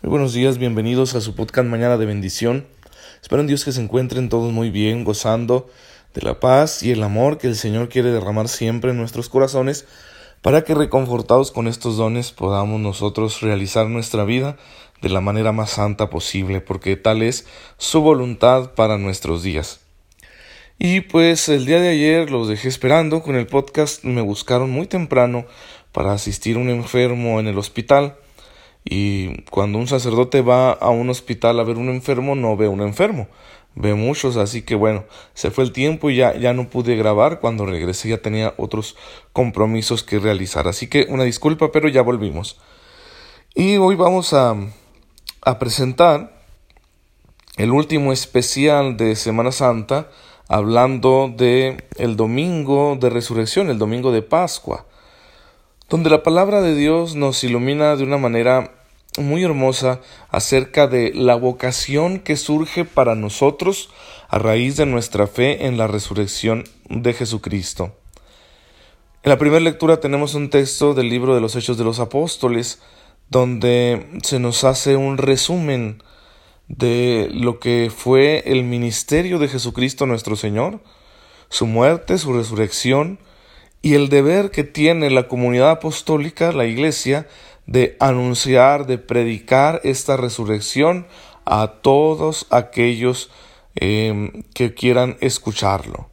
Muy buenos días, bienvenidos a su podcast Mañana de Bendición. Espero en Dios que se encuentren todos muy bien, gozando de la paz y el amor que el Señor quiere derramar siempre en nuestros corazones, para que reconfortados con estos dones podamos nosotros realizar nuestra vida de la manera más santa posible, porque tal es su voluntad para nuestros días. Y pues el día de ayer los dejé esperando con el podcast, me buscaron muy temprano para asistir a un enfermo en el hospital y cuando un sacerdote va a un hospital a ver un enfermo, no ve un enfermo, ve muchos, así que bueno, se fue el tiempo y ya, ya no pude grabar. Cuando regresé ya tenía otros compromisos que realizar. Así que una disculpa, pero ya volvimos. Y hoy vamos a, a presentar el último especial de Semana Santa, hablando de el domingo de resurrección, el domingo de Pascua donde la palabra de Dios nos ilumina de una manera muy hermosa acerca de la vocación que surge para nosotros a raíz de nuestra fe en la resurrección de Jesucristo. En la primera lectura tenemos un texto del libro de los Hechos de los Apóstoles, donde se nos hace un resumen de lo que fue el ministerio de Jesucristo nuestro Señor, su muerte, su resurrección, y el deber que tiene la comunidad apostólica, la Iglesia, de anunciar, de predicar esta resurrección a todos aquellos em, que quieran escucharlo.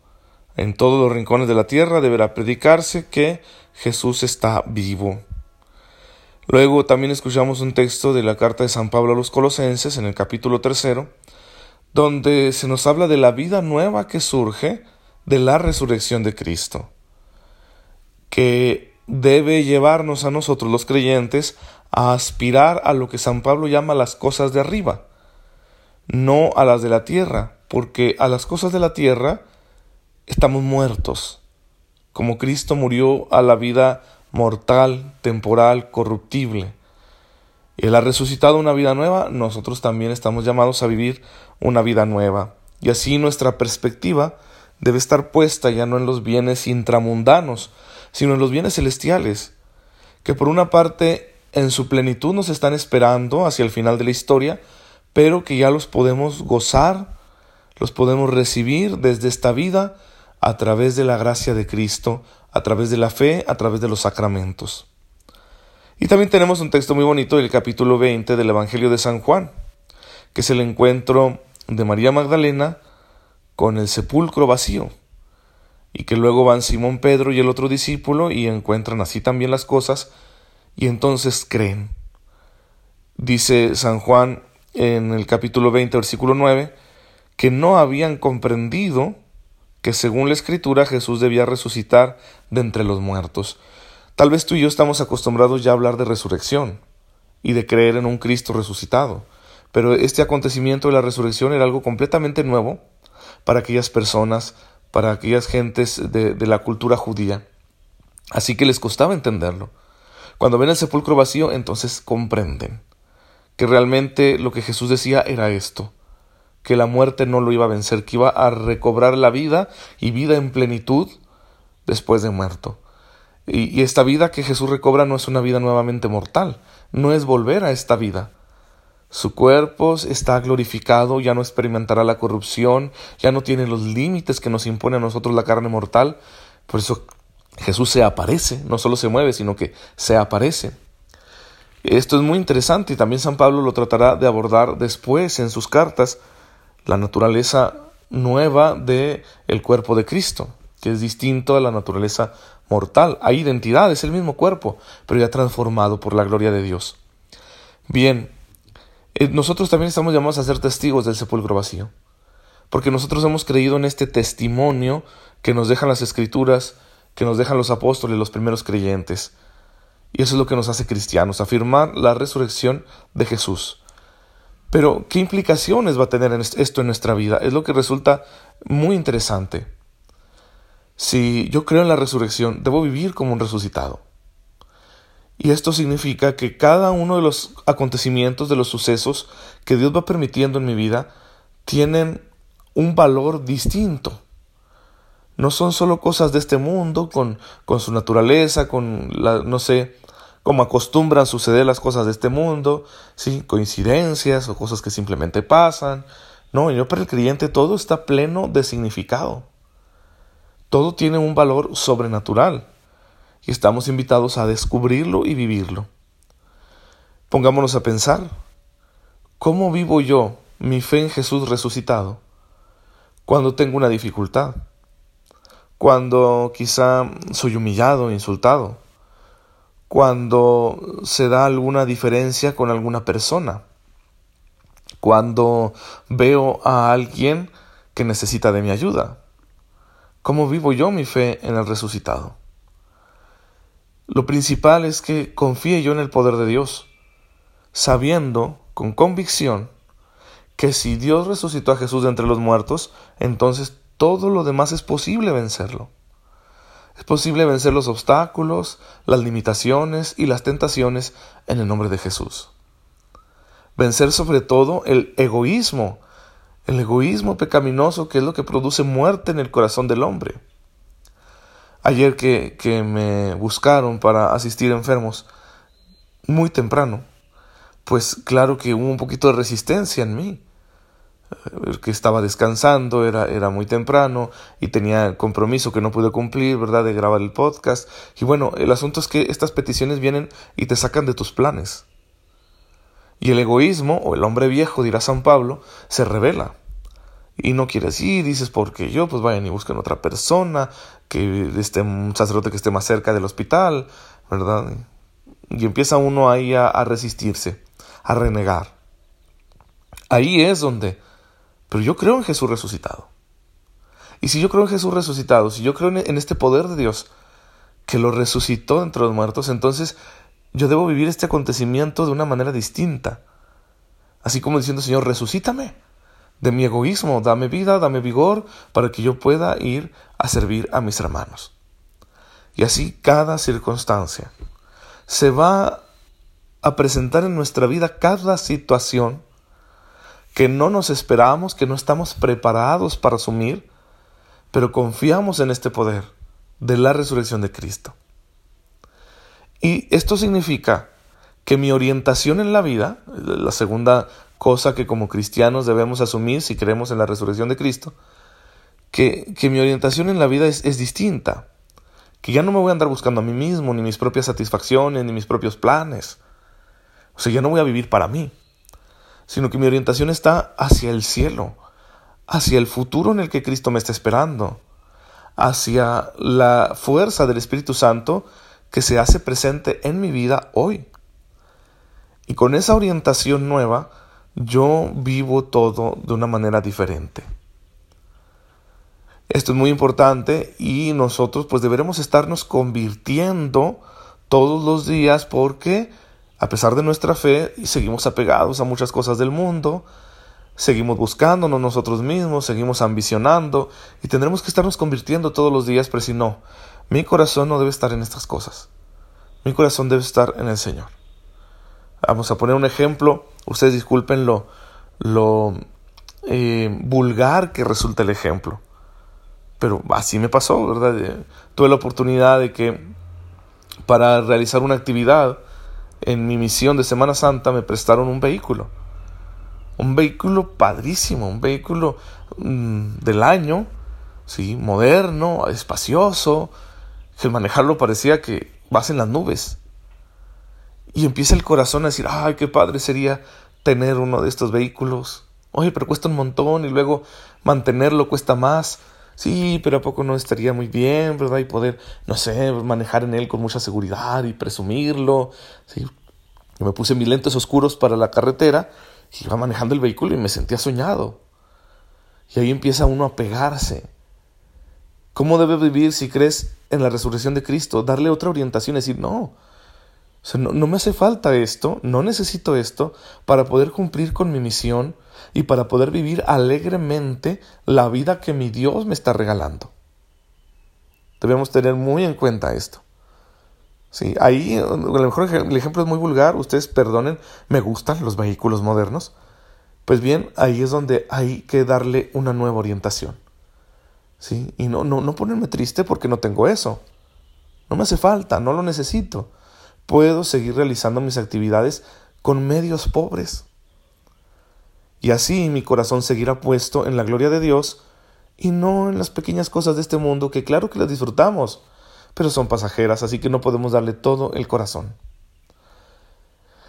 En todos los rincones de la tierra deberá predicarse que Jesús está vivo. Luego también escuchamos un texto de la carta de San Pablo a los Colosenses en el capítulo tercero, donde se nos habla de la vida nueva que surge de la resurrección de Cristo que debe llevarnos a nosotros los creyentes a aspirar a lo que San Pablo llama las cosas de arriba, no a las de la tierra, porque a las cosas de la tierra estamos muertos, como Cristo murió a la vida mortal, temporal, corruptible. Él ha resucitado una vida nueva, nosotros también estamos llamados a vivir una vida nueva. Y así nuestra perspectiva debe estar puesta ya no en los bienes intramundanos, sino en los bienes celestiales, que por una parte en su plenitud nos están esperando hacia el final de la historia, pero que ya los podemos gozar, los podemos recibir desde esta vida a través de la gracia de Cristo, a través de la fe, a través de los sacramentos. Y también tenemos un texto muy bonito del capítulo 20 del Evangelio de San Juan, que es el encuentro de María Magdalena con el sepulcro vacío y que luego van Simón Pedro y el otro discípulo y encuentran así también las cosas y entonces creen. Dice San Juan en el capítulo 20, versículo 9, que no habían comprendido que según la escritura Jesús debía resucitar de entre los muertos. Tal vez tú y yo estamos acostumbrados ya a hablar de resurrección y de creer en un Cristo resucitado, pero este acontecimiento de la resurrección era algo completamente nuevo para aquellas personas para aquellas gentes de, la cultura judía. Así que les costaba entenderlo. Cuando ven el sepulcro vacío, entonces comprenden que realmente lo que Jesús decía era esto, que la muerte no lo iba a vencer, que iba a recobrar la vida y vida en plenitud después de muerto. y, esta vida que Jesús recobra no es una vida nuevamente mortal, no es volver a esta vida, su cuerpo está glorificado, ya no experimentará la corrupción, ya no tiene los límites que nos impone a nosotros la carne mortal. Por eso Jesús se aparece, no solo se mueve, sino que se aparece. Esto es muy interesante y también San Pablo lo tratará de abordar después en sus cartas, la naturaleza nueva de el cuerpo de Cristo, que es distinto a la naturaleza mortal. Hay identidad, es el mismo cuerpo, pero ya transformado por la gloria de Dios. Bien, nosotros también estamos llamados a ser testigos del sepulcro vacío, porque nosotros hemos creído en este testimonio que nos dejan las escrituras, que nos dejan los apóstoles, los primeros creyentes. Y eso es lo que nos hace cristianos, afirmar la resurrección de Jesús. Pero, ¿qué implicaciones va a tener esto en nuestra vida? Es lo que resulta muy interesante. Si yo creo en la resurrección, debo vivir como un resucitado. Y esto significa que cada uno de los acontecimientos, de los sucesos que Dios va permitiendo en mi vida, tienen un valor distinto. No son solo cosas de este mundo, con, con su naturaleza, con la, no sé, como acostumbran suceder las cosas de este mundo, ¿sí? coincidencias o cosas que simplemente pasan. No, yo para el creyente todo está pleno de significado. Todo tiene un valor sobrenatural y estamos invitados a descubrirlo y vivirlo. Pongámonos a pensar, ¿cómo vivo yo mi fe en Jesús resucitado cuando tengo una dificultad? Cuando quizá soy humillado, insultado, cuando se da alguna diferencia con alguna persona, cuando veo a alguien que necesita de mi ayuda. ¿Cómo vivo yo mi fe en el resucitado? Lo principal es que confíe yo en el poder de Dios, sabiendo con convicción que si Dios resucitó a Jesús de entre los muertos, entonces todo lo demás es posible vencerlo. Es posible vencer los obstáculos, las limitaciones y las tentaciones en el nombre de Jesús. Vencer sobre todo el egoísmo el egoísmo pecaminoso que es lo que produce muerte en el corazón del hombre. Ayer que, que me buscaron para asistir a enfermos muy temprano, pues claro que hubo un poquito de resistencia en mí, que estaba descansando, era, era muy temprano y tenía compromiso que no pude cumplir, ¿verdad?, de grabar el podcast. Y bueno, el asunto es que estas peticiones vienen y te sacan de tus planes. Y el egoísmo, o el hombre viejo, dirá San Pablo, se revela. Y no quieres ir, dices, porque yo, pues vayan y busquen otra persona, que esté un sacerdote que esté más cerca del hospital, ¿verdad? Y empieza uno ahí a, resistirse, a renegar. Ahí es donde, pero yo creo en Jesús resucitado. Y si yo creo en Jesús resucitado, si yo creo en este poder de Dios que lo resucitó entre los muertos, entonces yo debo vivir este acontecimiento de una manera distinta. Así como diciendo, Señor, resucítame de mi egoísmo, dame vida, dame vigor, para que yo pueda ir a servir a mis hermanos. Y así cada circunstancia. Se va a presentar en nuestra vida cada situación que no nos esperamos, que no estamos preparados para asumir, pero confiamos en este poder de la resurrección de Cristo. Y esto significa que mi orientación en la vida, la segunda cosa que como cristianos debemos asumir si creemos en la resurrección de Cristo, que, que mi orientación en la vida es, es distinta, que ya no me voy a andar buscando a mí mismo, ni mis propias satisfacciones, ni mis propios planes. O sea, ya no voy a vivir para mí, sino que mi orientación está hacia el cielo, hacia el futuro en el que Cristo me está esperando, hacia la fuerza del Espíritu Santo que se hace presente en mi vida hoy. Y con esa orientación nueva, yo vivo todo de una manera diferente. Esto es muy importante y nosotros pues deberemos estarnos convirtiendo todos los días porque a pesar de nuestra fe seguimos apegados a muchas cosas del mundo, seguimos buscándonos nosotros mismos, seguimos ambicionando y tendremos que estarnos convirtiendo todos los días, pero si no, mi corazón no debe estar en estas cosas. Mi corazón debe estar en el Señor. Vamos a poner un ejemplo. Ustedes disculpen lo, eh, vulgar que resulta el ejemplo. Pero así me pasó, ¿verdad? Eh, tuve la oportunidad de que para realizar una actividad en mi misión de Semana Santa me prestaron un vehículo. Un vehículo padrísimo, un vehículo mm, del año, ¿sí? moderno, espacioso, que manejarlo parecía que vas en las nubes. Y empieza el corazón a decir, ay, qué padre sería tener uno de estos vehículos. Oye, pero cuesta un montón y luego mantenerlo cuesta más. Sí, pero a poco no estaría muy bien, ¿verdad? Y poder, no sé, manejar en él con mucha seguridad y presumirlo. Sí. me puse mis lentes oscuros para la carretera y iba manejando el vehículo y me sentía soñado. Y ahí empieza uno a pegarse. ¿Cómo debe vivir si crees en la resurrección de Cristo? Darle otra orientación decir, no, no, no me hace falta esto, no necesito esto para poder cumplir con mi misión y para poder vivir alegremente la vida que mi Dios me está regalando. Debemos tener muy en cuenta esto. Sí, ahí a lo mejor el ejemplo es muy vulgar, ustedes perdonen, me gustan los vehículos modernos. Pues bien, ahí es donde hay que darle una nueva orientación. ¿Sí? Y no, no, no ponerme triste porque no tengo eso. No me hace falta, no lo necesito puedo seguir realizando mis actividades con medios pobres. Y así mi corazón seguirá puesto en la gloria de Dios y no en las pequeñas cosas de este mundo que claro que las disfrutamos, pero son pasajeras, así que no podemos darle todo el corazón.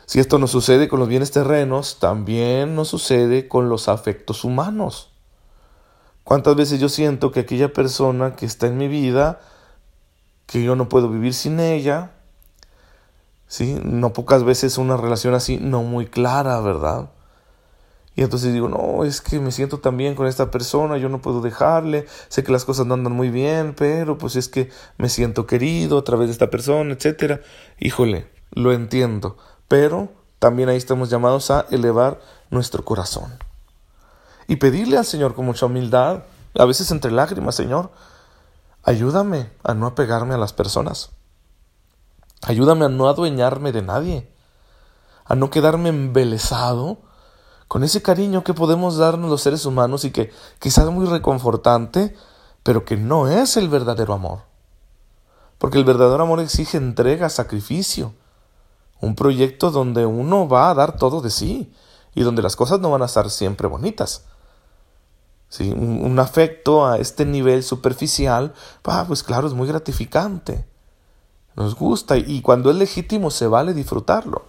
Si esto nos sucede con los bienes terrenos, también nos sucede con los afectos humanos. ¿Cuántas veces yo siento que aquella persona que está en mi vida, que yo no puedo vivir sin ella, ¿sí? No pocas veces una relación así no muy clara, ¿verdad? Y entonces digo, no, es que me siento tan bien con esta persona, yo no puedo dejarle, sé que las cosas no andan muy bien, pero pues es que me siento querido a través de esta persona, etcétera. Híjole, lo entiendo, pero también ahí estamos llamados a elevar nuestro corazón. Y pedirle al Señor con mucha humildad, a veces entre lágrimas, Señor, ayúdame a no apegarme a las personas. Ayúdame a no adueñarme de nadie, a no quedarme embelesado con ese cariño que podemos darnos los seres humanos y que quizás es muy reconfortante, pero que no es el verdadero amor. Porque el verdadero amor exige entrega, sacrificio, un proyecto donde uno va a dar todo de sí y donde las cosas no van a estar siempre bonitas. ¿Sí? Un, afecto a este nivel superficial, pues claro, es muy gratificante. Nos gusta y cuando es legítimo se vale disfrutarlo.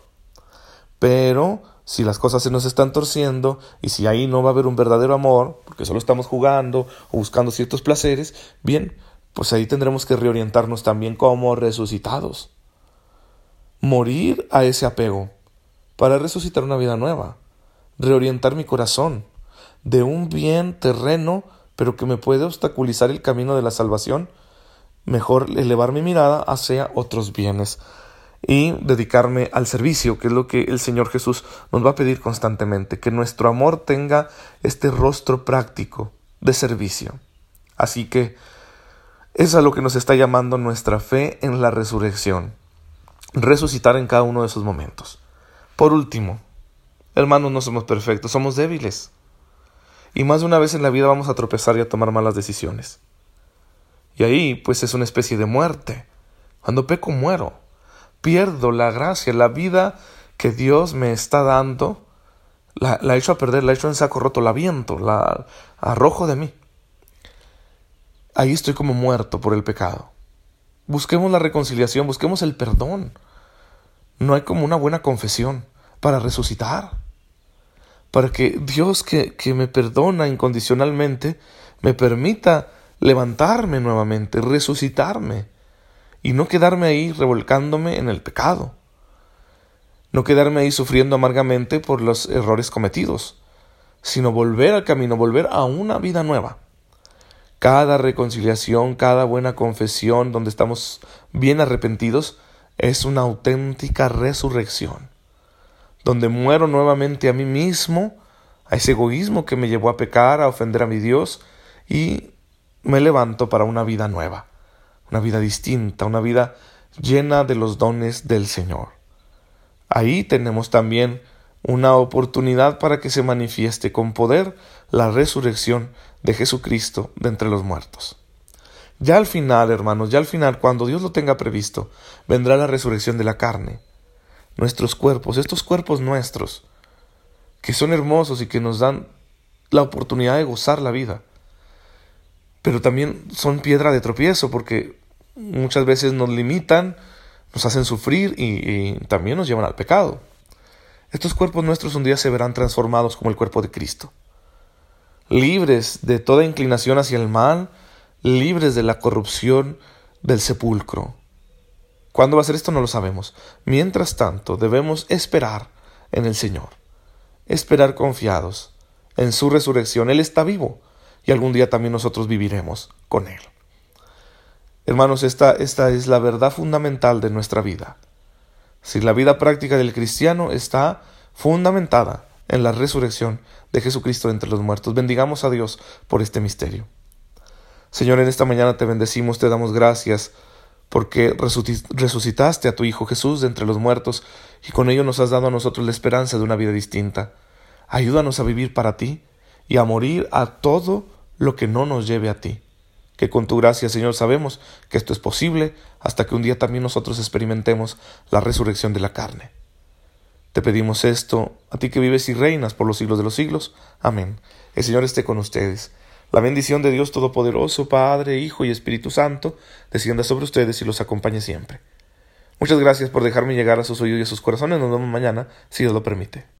Pero si las cosas se nos están torciendo y si ahí no va a haber un verdadero amor, porque solo estamos jugando o buscando ciertos placeres, bien, pues ahí tendremos que reorientarnos también como resucitados morir a ese apego para resucitar una vida nueva, reorientar mi corazón de un bien terreno, pero que me puede obstaculizar el camino de la salvación, mejor elevar mi mirada hacia otros bienes y dedicarme al servicio, que es lo que el Señor Jesús nos va a pedir constantemente, que nuestro amor tenga este rostro práctico de servicio. Así que es a lo que nos está llamando nuestra fe en la resurrección resucitar en cada uno de esos momentos. Por último, hermanos, no somos perfectos, somos débiles. Y más de una vez en la vida vamos a tropezar y a tomar malas decisiones. Y ahí, pues es una especie de muerte. Cuando peco, muero. Pierdo la gracia, la vida que Dios me está dando, la, la echo a perder, la echo en saco roto, la viento, la arrojo de mí. Ahí estoy como muerto por el pecado. Busquemos la reconciliación, busquemos el perdón. No hay como una buena confesión para resucitar. Para que Dios que, que me perdona incondicionalmente me permita levantarme nuevamente, resucitarme y no quedarme ahí revolcándome en el pecado. No quedarme ahí sufriendo amargamente por los errores cometidos, sino volver al camino, volver a una vida nueva. Cada reconciliación, cada buena confesión donde estamos bien arrepentidos es una auténtica resurrección, donde muero nuevamente a mí mismo, a ese egoísmo que me llevó a pecar, a ofender a mi Dios, y me levanto para una vida nueva, una vida distinta, una vida llena de los dones del Señor. Ahí tenemos también una oportunidad para que se manifieste con poder la resurrección de Jesucristo de entre los muertos. Ya al final, hermanos, ya al final, cuando Dios lo tenga previsto, vendrá la resurrección de la carne. Nuestros cuerpos, estos cuerpos nuestros, que son hermosos y que nos dan la oportunidad de gozar la vida, pero también son piedra de tropiezo porque muchas veces nos limitan, nos hacen sufrir y, también nos llevan al pecado. Estos cuerpos nuestros un día se verán transformados como el cuerpo de Cristo libres de toda inclinación hacia el mal, libres de la corrupción del sepulcro. ¿Cuándo va a ser esto? No lo sabemos. Mientras tanto, debemos esperar en el Señor, esperar confiados en su resurrección. Él está vivo y algún día también nosotros viviremos con Él. Hermanos, esta, esta es la verdad fundamental de nuestra vida. Si la vida práctica del cristiano está fundamentada en la resurrección de Jesucristo entre los muertos. Bendigamos a Dios por este misterio. Señor, en esta mañana te bendecimos, te damos gracias porque resucitaste a tu Hijo Jesús de entre los muertos y con ello nos has dado a nosotros la esperanza de una vida distinta. Ayúdanos a vivir para ti y a morir a todo lo que no nos lleve a ti. que con tu gracia, Señor, sabemos que esto es posible hasta que un día también nosotros experimentemos la resurrección de la carne. Te pedimos esto, a ti que vives y reinas por los siglos de los siglos. Amén. El Señor esté con ustedes. La bendición de Dios Todopoderoso, Padre, Hijo y Espíritu Santo, descienda sobre ustedes y los acompañe siempre. Muchas gracias por dejarme llegar a sus oídos y a sus corazones. Nos vemos mañana, si Dios lo permite.